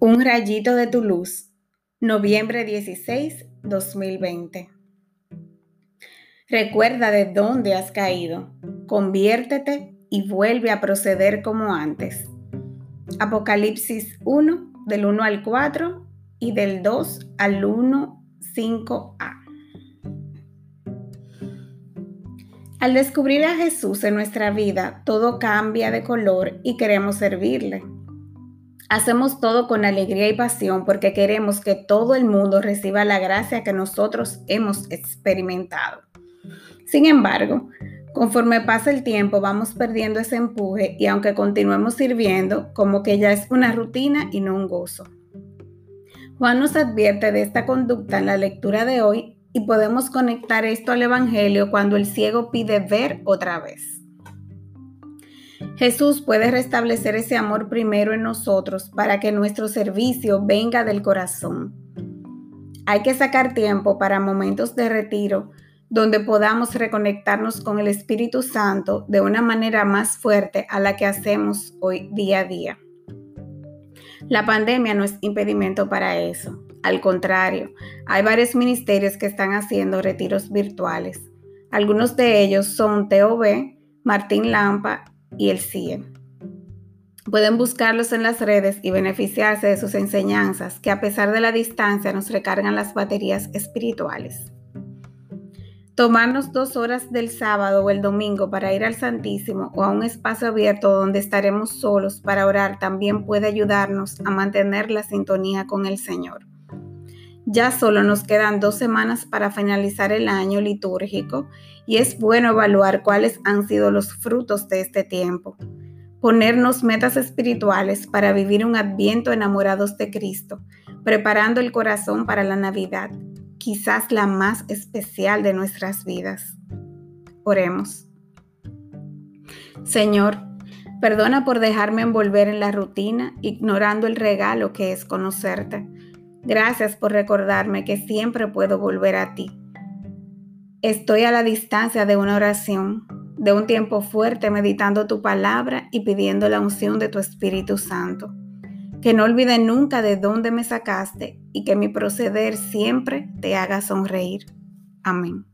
Un rayito de tu luz, noviembre 16, 2020. Recuerda de dónde has caído, conviértete y vuelve a proceder como antes. Apocalipsis 1, del 1 al 4 y del 2 al 1, 5a. Al descubrir a Jesús en nuestra vida, todo cambia de color y queremos servirle. Hacemos todo con alegría y pasión porque queremos que todo el mundo reciba la gracia que nosotros hemos experimentado. Sin embargo, conforme pasa el tiempo vamos perdiendo ese empuje y aunque continuemos sirviendo, como que ya es una rutina y no un gozo. Juan nos advierte de esta conducta en la lectura de hoy y podemos conectar esto al Evangelio cuando el ciego pide ver otra vez. Jesús puede restablecer ese amor primero en nosotros para que nuestro servicio venga del corazón. Hay que sacar tiempo para momentos de retiro donde podamos reconectarnos con el Espíritu Santo de una manera más fuerte a la que hacemos hoy día a día. La pandemia no es impedimento para eso. Al contrario, hay varios ministerios que están haciendo retiros virtuales. Algunos de ellos son TOB, Martín Lampa y el CIE. Pueden buscarlos en las redes y beneficiarse de sus enseñanzas que a pesar de la distancia nos recargan las baterías espirituales. Tomarnos dos horas del sábado o el domingo para ir al Santísimo o a un espacio abierto donde estaremos solos para orar también puede ayudarnos a mantener la sintonía con el Señor. Ya solo nos quedan dos semanas para finalizar el año litúrgico y es bueno evaluar cuáles han sido los frutos de este tiempo. Ponernos metas espirituales para vivir un adviento enamorados de Cristo, preparando el corazón para la Navidad, quizás la más especial de nuestras vidas. Oremos. Señor, perdona por dejarme envolver en la rutina, ignorando el regalo que es conocerte. Gracias por recordarme que siempre puedo volver a ti. Estoy a la distancia de una oración, de un tiempo fuerte meditando tu palabra y pidiendo la unción de tu Espíritu Santo. Que no olvide nunca de dónde me sacaste y que mi proceder siempre te haga sonreír. Amén.